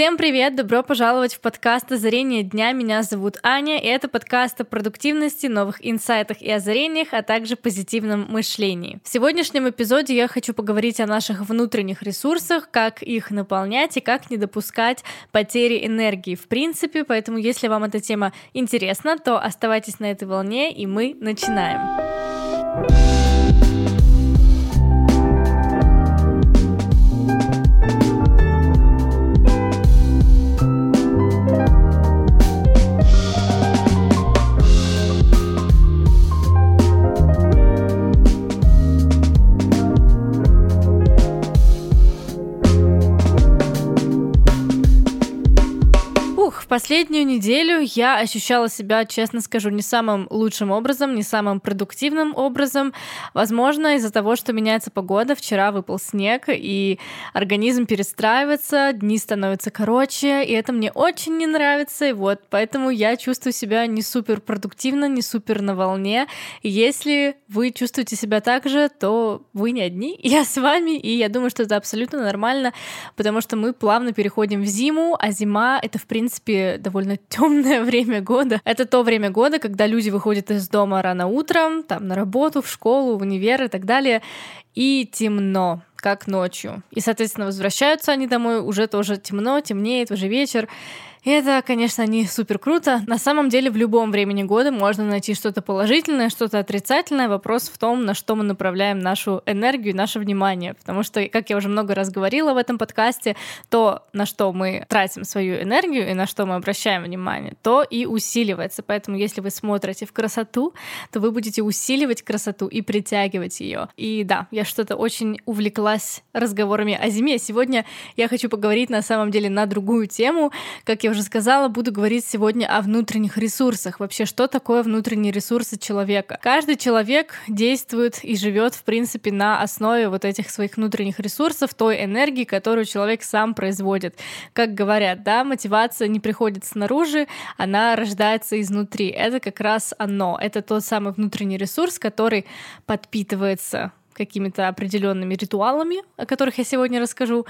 Всем привет! Добро пожаловать в подкаст «Озарение дня». Меня зовут Аня, и это подкаст о продуктивности, новых инсайтах и озарениях, а также позитивном мышлении. В сегодняшнем эпизоде я хочу поговорить о наших внутренних ресурсах, как их наполнять и как не допускать потери энергии в принципе. Поэтому, если вам эта тема интересна, то оставайтесь на этой волне, и мы начинаем. по последнюю неделю я ощущала себя, честно скажу, не самым лучшим образом, не самым продуктивным образом. Возможно, из-за того, что меняется погода. Вчера выпал снег, и организм перестраивается, дни становятся короче, и это мне очень не нравится. И вот, поэтому я чувствую себя не супер продуктивно, не супер на волне. Если вы чувствуете себя так же, то вы не одни. Я с вами, и я думаю, что это абсолютно нормально, потому что мы плавно переходим в зиму, а зима — это, в принципе, довольно темное время года. Это то время года, когда люди выходят из дома рано утром, там на работу, в школу, в универ и так далее, и темно как ночью. И, соответственно, возвращаются они домой, уже тоже темно, темнеет, уже вечер. Это, конечно, не супер круто. На самом деле в любом времени года можно найти что-то положительное, что-то отрицательное. Вопрос в том, на что мы направляем нашу энергию, наше внимание. Потому что, как я уже много раз говорила в этом подкасте, то, на что мы тратим свою энергию и на что мы обращаем внимание, то и усиливается. Поэтому, если вы смотрите в красоту, то вы будете усиливать красоту и притягивать ее. И да, я что-то очень увлеклась разговорами о зиме. Сегодня я хочу поговорить на самом деле на другую тему. Как я я уже сказала, буду говорить сегодня о внутренних ресурсах. Вообще, что такое внутренние ресурсы человека? Каждый человек действует и живет, в принципе, на основе вот этих своих внутренних ресурсов, той энергии, которую человек сам производит. Как говорят, да, мотивация не приходит снаружи, она рождается изнутри. Это как раз оно. Это тот самый внутренний ресурс, который подпитывается какими-то определенными ритуалами, о которых я сегодня расскажу,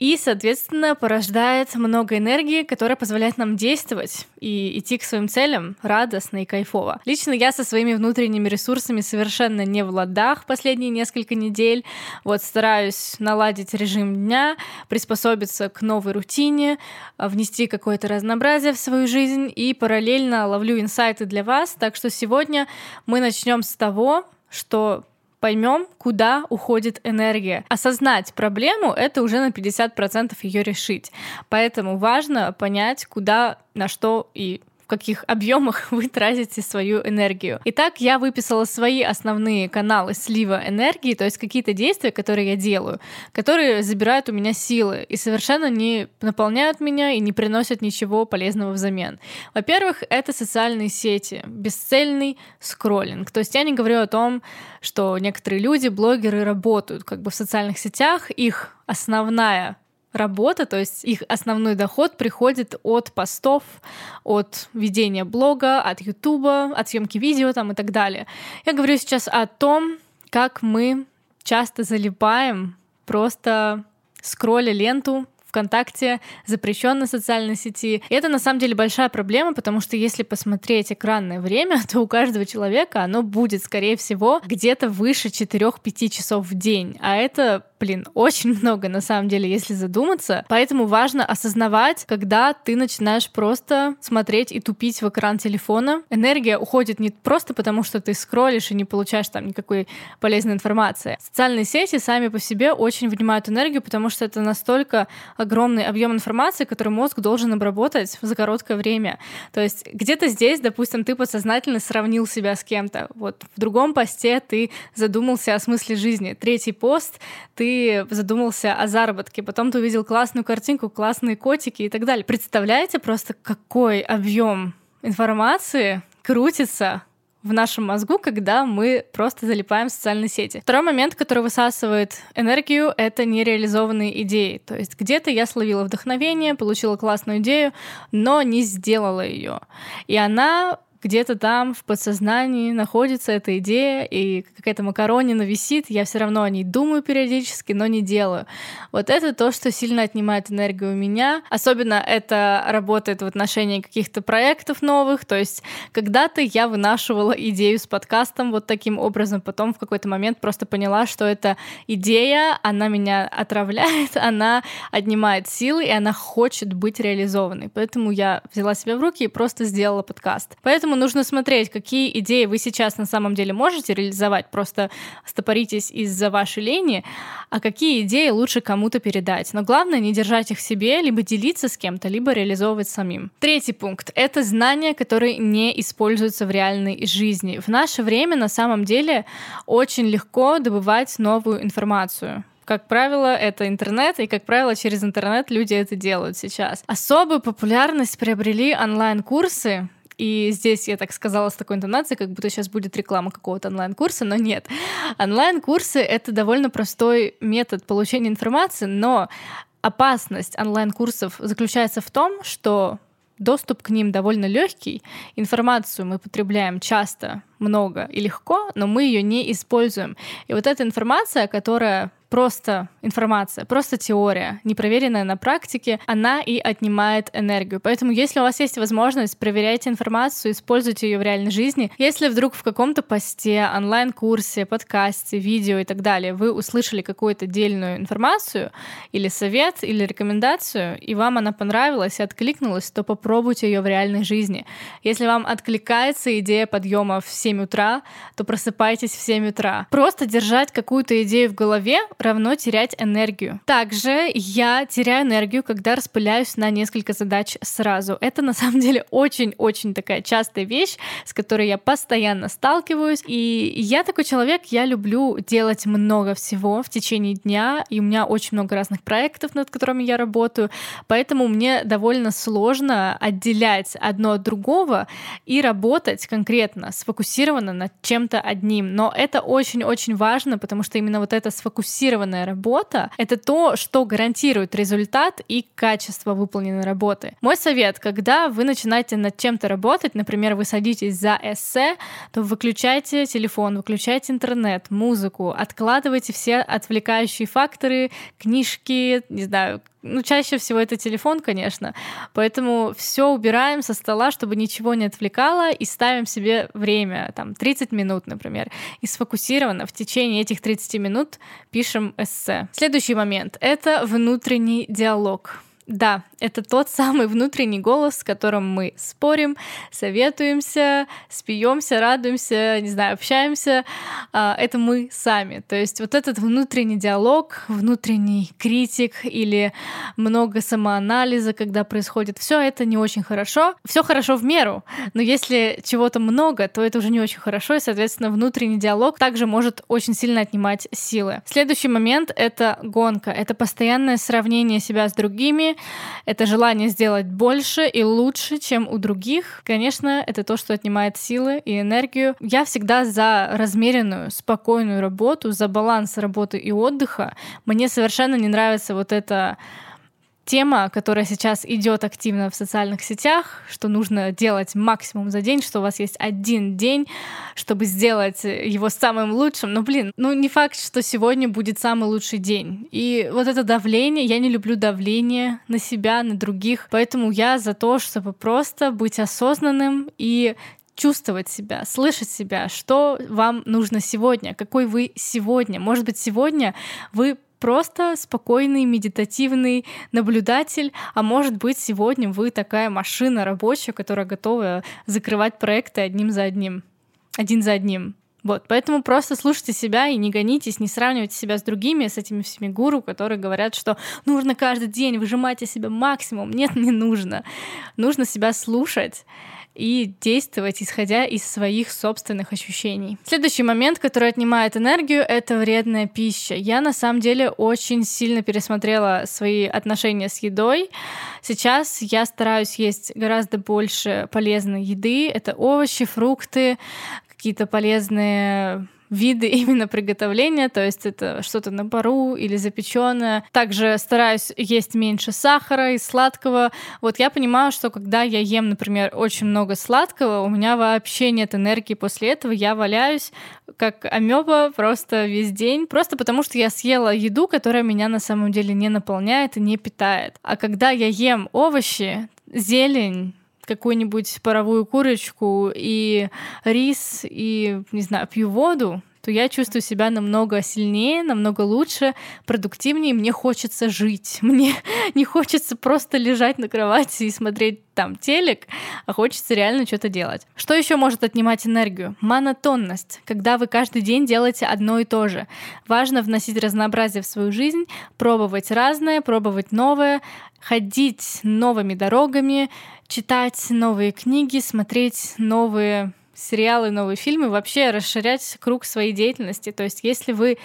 и, соответственно, порождает много энергии, которая позволяет нам действовать и идти к своим целям радостно и кайфово. Лично я со своими внутренними ресурсами совершенно не в ладах последние несколько недель. Вот стараюсь наладить режим дня, приспособиться к новой рутине, внести какое-то разнообразие в свою жизнь и параллельно ловлю инсайты для вас. Так что сегодня мы начнем с того, что поймем, куда уходит энергия. Осознать проблему — это уже на 50% ее решить. Поэтому важно понять, куда, на что и каких объемах вы тратите свою энергию. Итак, я выписала свои основные каналы слива энергии, то есть какие-то действия, которые я делаю, которые забирают у меня силы и совершенно не наполняют меня и не приносят ничего полезного взамен. Во-первых, это социальные сети, бесцельный скроллинг. То есть я не говорю о том, что некоторые люди, блогеры работают как бы в социальных сетях, их основная работа, то есть их основной доход приходит от постов, от ведения блога, от ютуба, от съемки видео там и так далее. Я говорю сейчас о том, как мы часто залипаем просто скролля ленту ВКонтакте, запрещенной социальной сети. И это на самом деле большая проблема, потому что если посмотреть экранное время, то у каждого человека оно будет, скорее всего, где-то выше 4-5 часов в день. А это блин, очень много на самом деле, если задуматься. Поэтому важно осознавать, когда ты начинаешь просто смотреть и тупить в экран телефона. Энергия уходит не просто потому, что ты скроллишь и не получаешь там никакой полезной информации. Социальные сети сами по себе очень вынимают энергию, потому что это настолько огромный объем информации, который мозг должен обработать за короткое время. То есть где-то здесь, допустим, ты подсознательно сравнил себя с кем-то. Вот в другом посте ты задумался о смысле жизни. Третий пост ты задумался о заработке, потом ты увидел классную картинку, классные котики и так далее. Представляете просто, какой объем информации крутится в нашем мозгу, когда мы просто залипаем в социальные сети. Второй момент, который высасывает энергию, это нереализованные идеи. То есть где-то я словила вдохновение, получила классную идею, но не сделала ее. И она где-то там в подсознании находится эта идея, и какая-то макаронина висит, я все равно о ней думаю периодически, но не делаю. Вот это то, что сильно отнимает энергию у меня. Особенно это работает в отношении каких-то проектов новых. То есть когда-то я вынашивала идею с подкастом вот таким образом, потом в какой-то момент просто поняла, что эта идея, она меня отравляет, она отнимает силы, и она хочет быть реализованной. Поэтому я взяла себя в руки и просто сделала подкаст. Поэтому нужно смотреть, какие идеи вы сейчас на самом деле можете реализовать, просто стопоритесь из-за вашей лени, а какие идеи лучше кому-то передать. Но главное не держать их себе, либо делиться с кем-то, либо реализовывать самим. Третий пункт — это знания, которые не используются в реальной жизни. В наше время на самом деле очень легко добывать новую информацию. Как правило, это интернет, и, как правило, через интернет люди это делают сейчас. Особую популярность приобрели онлайн-курсы, и здесь я так сказала с такой интонацией, как будто сейчас будет реклама какого-то онлайн-курса, но нет. Онлайн-курсы — это довольно простой метод получения информации, но опасность онлайн-курсов заключается в том, что доступ к ним довольно легкий, информацию мы потребляем часто, много и легко, но мы ее не используем. И вот эта информация, которая просто информация, просто теория, не проверенная на практике, она и отнимает энергию. Поэтому, если у вас есть возможность, проверяйте информацию, используйте ее в реальной жизни. Если вдруг в каком-то посте, онлайн-курсе, подкасте, видео и так далее вы услышали какую-то отдельную информацию или совет, или рекомендацию, и вам она понравилась и откликнулась, то попробуйте ее в реальной жизни. Если вам откликается идея подъема в 7 утра, то просыпайтесь в 7 утра. Просто держать какую-то идею в голове равно терять энергию. Также я теряю энергию, когда распыляюсь на несколько задач сразу. Это на самом деле очень-очень такая частая вещь, с которой я постоянно сталкиваюсь. И я такой человек, я люблю делать много всего в течение дня, и у меня очень много разных проектов, над которыми я работаю, поэтому мне довольно сложно отделять одно от другого и работать конкретно, сфокусированно над чем-то одним. Но это очень-очень важно, потому что именно вот это сфокусирование сфокусированная работа — это то, что гарантирует результат и качество выполненной работы. Мой совет, когда вы начинаете над чем-то работать, например, вы садитесь за эссе, то выключайте телефон, выключайте интернет, музыку, откладывайте все отвлекающие факторы, книжки, не знаю, ну, чаще всего это телефон, конечно. Поэтому все убираем со стола, чтобы ничего не отвлекало, и ставим себе время, там, 30 минут, например. И сфокусированно в течение этих 30 минут пишем эссе. Следующий момент — это внутренний диалог. Да, это тот самый внутренний голос, с которым мы спорим, советуемся, спьемся, радуемся, не знаю, общаемся. А, это мы сами. То есть вот этот внутренний диалог, внутренний критик или много самоанализа, когда происходит, все это не очень хорошо. Все хорошо в меру, но если чего-то много, то это уже не очень хорошо, и, соответственно, внутренний диалог также может очень сильно отнимать силы. Следующий момент — это гонка. Это постоянное сравнение себя с другими, это желание сделать больше и лучше, чем у других. Конечно, это то, что отнимает силы и энергию. Я всегда за размеренную, спокойную работу, за баланс работы и отдыха. Мне совершенно не нравится вот это тема, которая сейчас идет активно в социальных сетях, что нужно делать максимум за день, что у вас есть один день, чтобы сделать его самым лучшим. Но, блин, ну не факт, что сегодня будет самый лучший день. И вот это давление, я не люблю давление на себя, на других, поэтому я за то, чтобы просто быть осознанным и чувствовать себя, слышать себя, что вам нужно сегодня, какой вы сегодня. Может быть, сегодня вы просто спокойный, медитативный наблюдатель, а может быть, сегодня вы такая машина рабочая, которая готова закрывать проекты одним за одним, один за одним. Вот, поэтому просто слушайте себя и не гонитесь, не сравнивайте себя с другими, с этими всеми гуру, которые говорят, что нужно каждый день выжимать из себя максимум. Нет, не нужно. Нужно себя слушать и действовать, исходя из своих собственных ощущений. Следующий момент, который отнимает энергию, это вредная пища. Я на самом деле очень сильно пересмотрела свои отношения с едой. Сейчас я стараюсь есть гораздо больше полезной еды. Это овощи, фрукты, какие-то полезные виды именно приготовления, то есть это что-то на пару или запеченное. Также стараюсь есть меньше сахара и сладкого. Вот я понимаю, что когда я ем, например, очень много сладкого, у меня вообще нет энергии после этого, я валяюсь как амеба просто весь день, просто потому что я съела еду, которая меня на самом деле не наполняет и не питает. А когда я ем овощи, зелень, какую-нибудь паровую курочку и рис и, не знаю, пью воду, то я чувствую себя намного сильнее, намного лучше, продуктивнее, мне хочется жить. Мне не хочется просто лежать на кровати и смотреть там телек, а хочется реально что-то делать. Что еще может отнимать энергию? Монотонность, когда вы каждый день делаете одно и то же. Важно вносить разнообразие в свою жизнь, пробовать разное, пробовать новое, ходить новыми дорогами, читать новые книги, смотреть новые сериалы, новые фильмы, вообще расширять круг своей деятельности. То есть если вы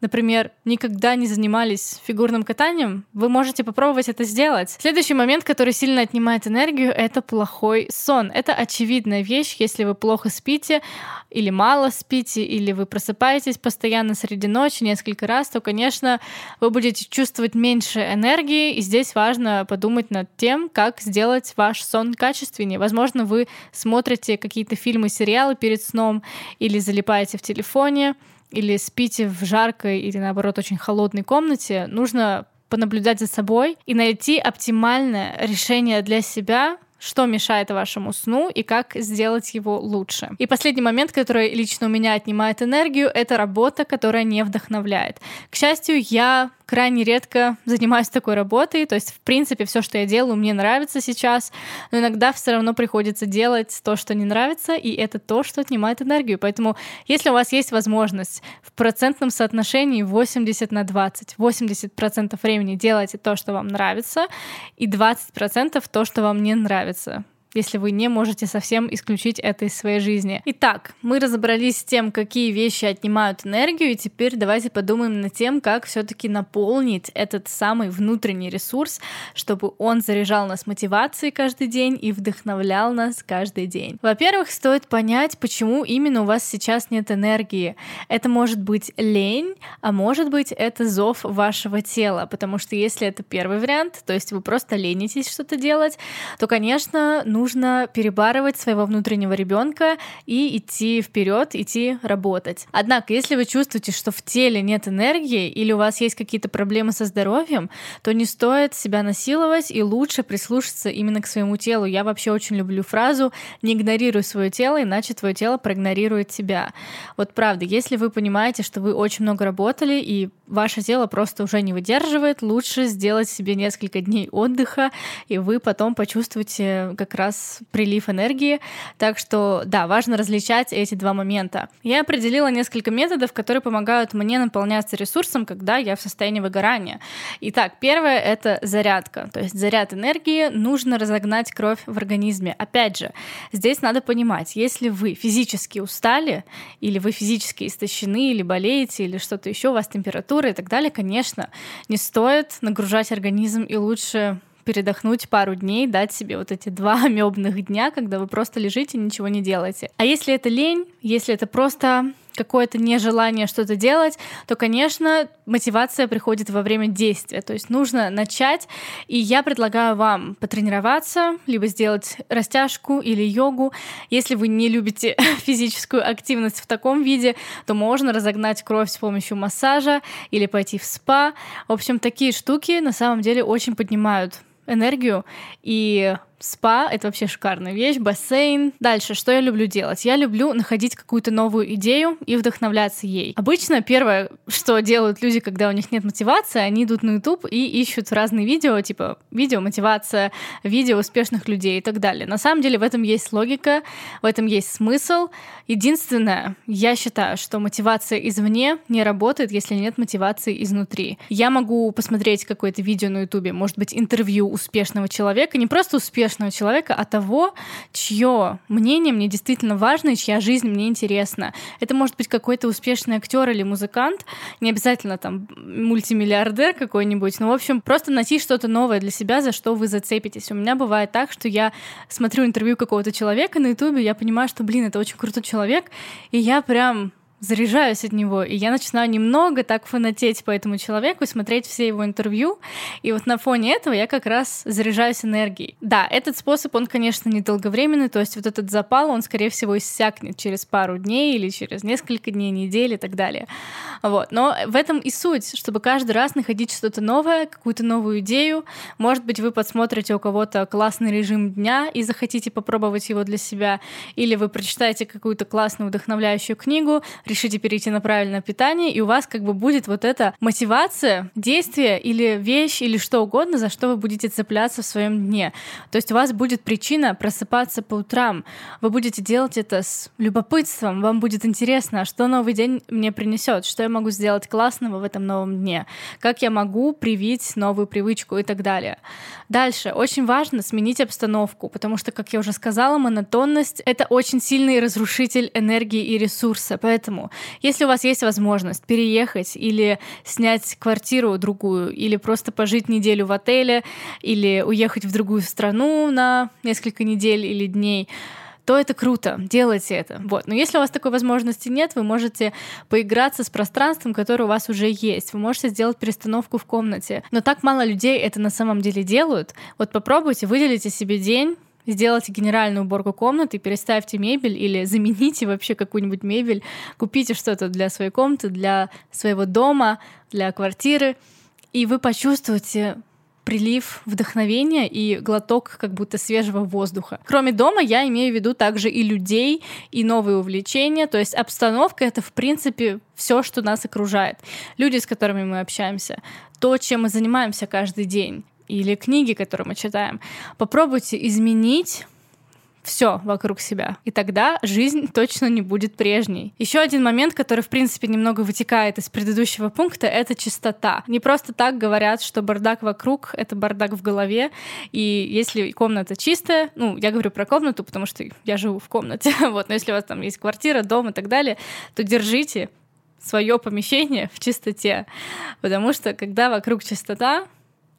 например, никогда не занимались фигурным катанием, вы можете попробовать это сделать. Следующий момент, который сильно отнимает энергию, это плохой сон. Это очевидная вещь, если вы плохо спите или мало спите, или вы просыпаетесь постоянно среди ночи несколько раз, то, конечно, вы будете чувствовать меньше энергии, и здесь важно подумать над тем, как сделать ваш сон качественнее. Возможно, вы смотрите какие-то фильмы, сериалы перед сном или залипаете в телефоне, или спите в жаркой или наоборот очень холодной комнате, нужно понаблюдать за собой и найти оптимальное решение для себя, что мешает вашему сну и как сделать его лучше. И последний момент, который лично у меня отнимает энергию, это работа, которая не вдохновляет. К счастью, я крайне редко занимаюсь такой работой, то есть, в принципе, все, что я делаю, мне нравится сейчас, но иногда все равно приходится делать то, что не нравится, и это то, что отнимает энергию. Поэтому, если у вас есть возможность в процентном соотношении 80 на 20, 80% времени делайте то, что вам нравится, и 20% то, что вам не нравится нравится если вы не можете совсем исключить это из своей жизни. Итак, мы разобрались с тем, какие вещи отнимают энергию, и теперь давайте подумаем над тем, как все-таки наполнить этот самый внутренний ресурс, чтобы он заряжал нас мотивацией каждый день и вдохновлял нас каждый день. Во-первых, стоит понять, почему именно у вас сейчас нет энергии. Это может быть лень, а может быть это зов вашего тела, потому что если это первый вариант, то есть вы просто ленитесь что-то делать, то, конечно, нужно перебарывать своего внутреннего ребенка и идти вперед, идти работать. Однако, если вы чувствуете, что в теле нет энергии или у вас есть какие-то проблемы со здоровьем, то не стоит себя насиловать и лучше прислушаться именно к своему телу. Я вообще очень люблю фразу «не игнорируй свое тело, иначе твое тело проигнорирует тебя». Вот правда, если вы понимаете, что вы очень много работали и ваше тело просто уже не выдерживает, лучше сделать себе несколько дней отдыха, и вы потом почувствуете как раз раз прилив энергии. Так что, да, важно различать эти два момента. Я определила несколько методов, которые помогают мне наполняться ресурсом, когда я в состоянии выгорания. Итак, первое — это зарядка. То есть заряд энергии нужно разогнать кровь в организме. Опять же, здесь надо понимать, если вы физически устали, или вы физически истощены, или болеете, или что-то еще, у вас температура и так далее, конечно, не стоит нагружать организм и лучше передохнуть пару дней, дать себе вот эти два амебных дня, когда вы просто лежите и ничего не делаете. А если это лень, если это просто какое-то нежелание что-то делать, то, конечно, мотивация приходит во время действия. То есть нужно начать, и я предлагаю вам потренироваться, либо сделать растяжку или йогу. Если вы не любите физическую активность в таком виде, то можно разогнать кровь с помощью массажа или пойти в спа. В общем, такие штуки на самом деле очень поднимают энергию. И спа — это вообще шикарная вещь, бассейн. Дальше, что я люблю делать? Я люблю находить какую-то новую идею и вдохновляться ей. Обычно первое, что делают люди, когда у них нет мотивации, они идут на YouTube и ищут разные видео, типа видео мотивация, видео успешных людей и так далее. На самом деле в этом есть логика, в этом есть смысл. Единственное, я считаю, что мотивация извне не работает, если нет мотивации изнутри. Я могу посмотреть какое-то видео на YouTube, может быть, интервью успешного человека, не просто успешного, успешного человека, а того, чье мнение мне действительно важно и чья жизнь мне интересна. Это может быть какой-то успешный актер или музыкант, не обязательно там мультимиллиардер какой-нибудь, но, в общем, просто найти что-то новое для себя, за что вы зацепитесь. У меня бывает так, что я смотрю интервью какого-то человека на ютубе, я понимаю, что, блин, это очень крутой человек, и я прям заряжаюсь от него, и я начинаю немного так фанатеть по этому человеку, смотреть все его интервью, и вот на фоне этого я как раз заряжаюсь энергией. Да, этот способ, он, конечно, недолговременный, то есть вот этот запал, он, скорее всего, иссякнет через пару дней или через несколько дней, недели и так далее. Вот. Но в этом и суть, чтобы каждый раз находить что-то новое, какую-то новую идею. Может быть, вы подсмотрите у кого-то классный режим дня и захотите попробовать его для себя, или вы прочитаете какую-то классную вдохновляющую книгу, решите перейти на правильное питание, и у вас как бы будет вот эта мотивация, действие или вещь, или что угодно, за что вы будете цепляться в своем дне. То есть у вас будет причина просыпаться по утрам. Вы будете делать это с любопытством, вам будет интересно, что новый день мне принесет, что я могу сделать классного в этом новом дне, как я могу привить новую привычку и так далее. Дальше. Очень важно сменить обстановку, потому что, как я уже сказала, монотонность — это очень сильный разрушитель энергии и ресурса. Поэтому, если у вас есть возможность переехать или снять квартиру другую, или просто пожить неделю в отеле, или уехать в другую страну на несколько недель или дней, то это круто, делайте это. Вот. Но если у вас такой возможности нет, вы можете поиграться с пространством, которое у вас уже есть. Вы можете сделать перестановку в комнате. Но так мало людей это на самом деле делают. Вот попробуйте, выделите себе день, сделайте генеральную уборку комнаты, переставьте мебель или замените вообще какую-нибудь мебель, купите что-то для своей комнаты, для своего дома, для квартиры, и вы почувствуете прилив вдохновения и глоток как будто свежего воздуха. Кроме дома, я имею в виду также и людей, и новые увлечения. То есть обстановка — это, в принципе, все, что нас окружает. Люди, с которыми мы общаемся, то, чем мы занимаемся каждый день, или книги, которые мы читаем. Попробуйте изменить все вокруг себя. И тогда жизнь точно не будет прежней. Еще один момент, который, в принципе, немного вытекает из предыдущего пункта, это чистота. Не просто так говорят, что бардак вокруг — это бардак в голове. И если комната чистая, ну, я говорю про комнату, потому что я живу в комнате, вот, но если у вас там есть квартира, дом и так далее, то держите свое помещение в чистоте. Потому что когда вокруг чистота,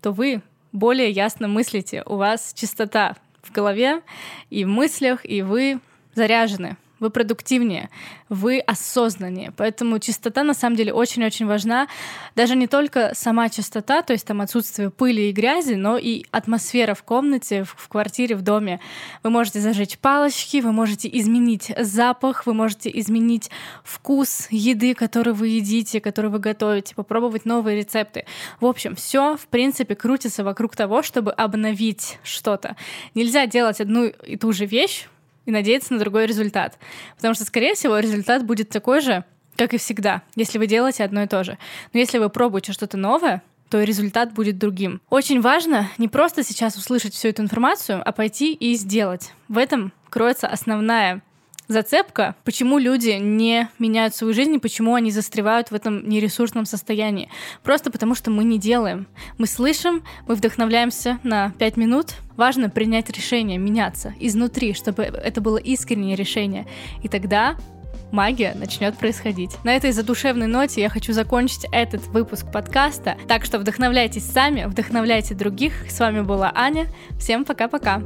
то вы более ясно мыслите, у вас чистота в голове и в мыслях, и вы заряжены вы продуктивнее, вы осознаннее. Поэтому чистота на самом деле очень-очень важна. Даже не только сама чистота, то есть там отсутствие пыли и грязи, но и атмосфера в комнате, в, квартире, в доме. Вы можете зажечь палочки, вы можете изменить запах, вы можете изменить вкус еды, которую вы едите, которую вы готовите, попробовать новые рецепты. В общем, все в принципе крутится вокруг того, чтобы обновить что-то. Нельзя делать одну и ту же вещь и надеяться на другой результат. Потому что, скорее всего, результат будет такой же, как и всегда, если вы делаете одно и то же. Но если вы пробуете что-то новое, то результат будет другим. Очень важно не просто сейчас услышать всю эту информацию, а пойти и сделать. В этом кроется основная зацепка, почему люди не меняют свою жизнь и почему они застревают в этом нересурсном состоянии. Просто потому, что мы не делаем. Мы слышим, мы вдохновляемся на пять минут. Важно принять решение, меняться изнутри, чтобы это было искреннее решение. И тогда магия начнет происходить. На этой задушевной ноте я хочу закончить этот выпуск подкаста. Так что вдохновляйтесь сами, вдохновляйте других. С вами была Аня. Всем пока-пока.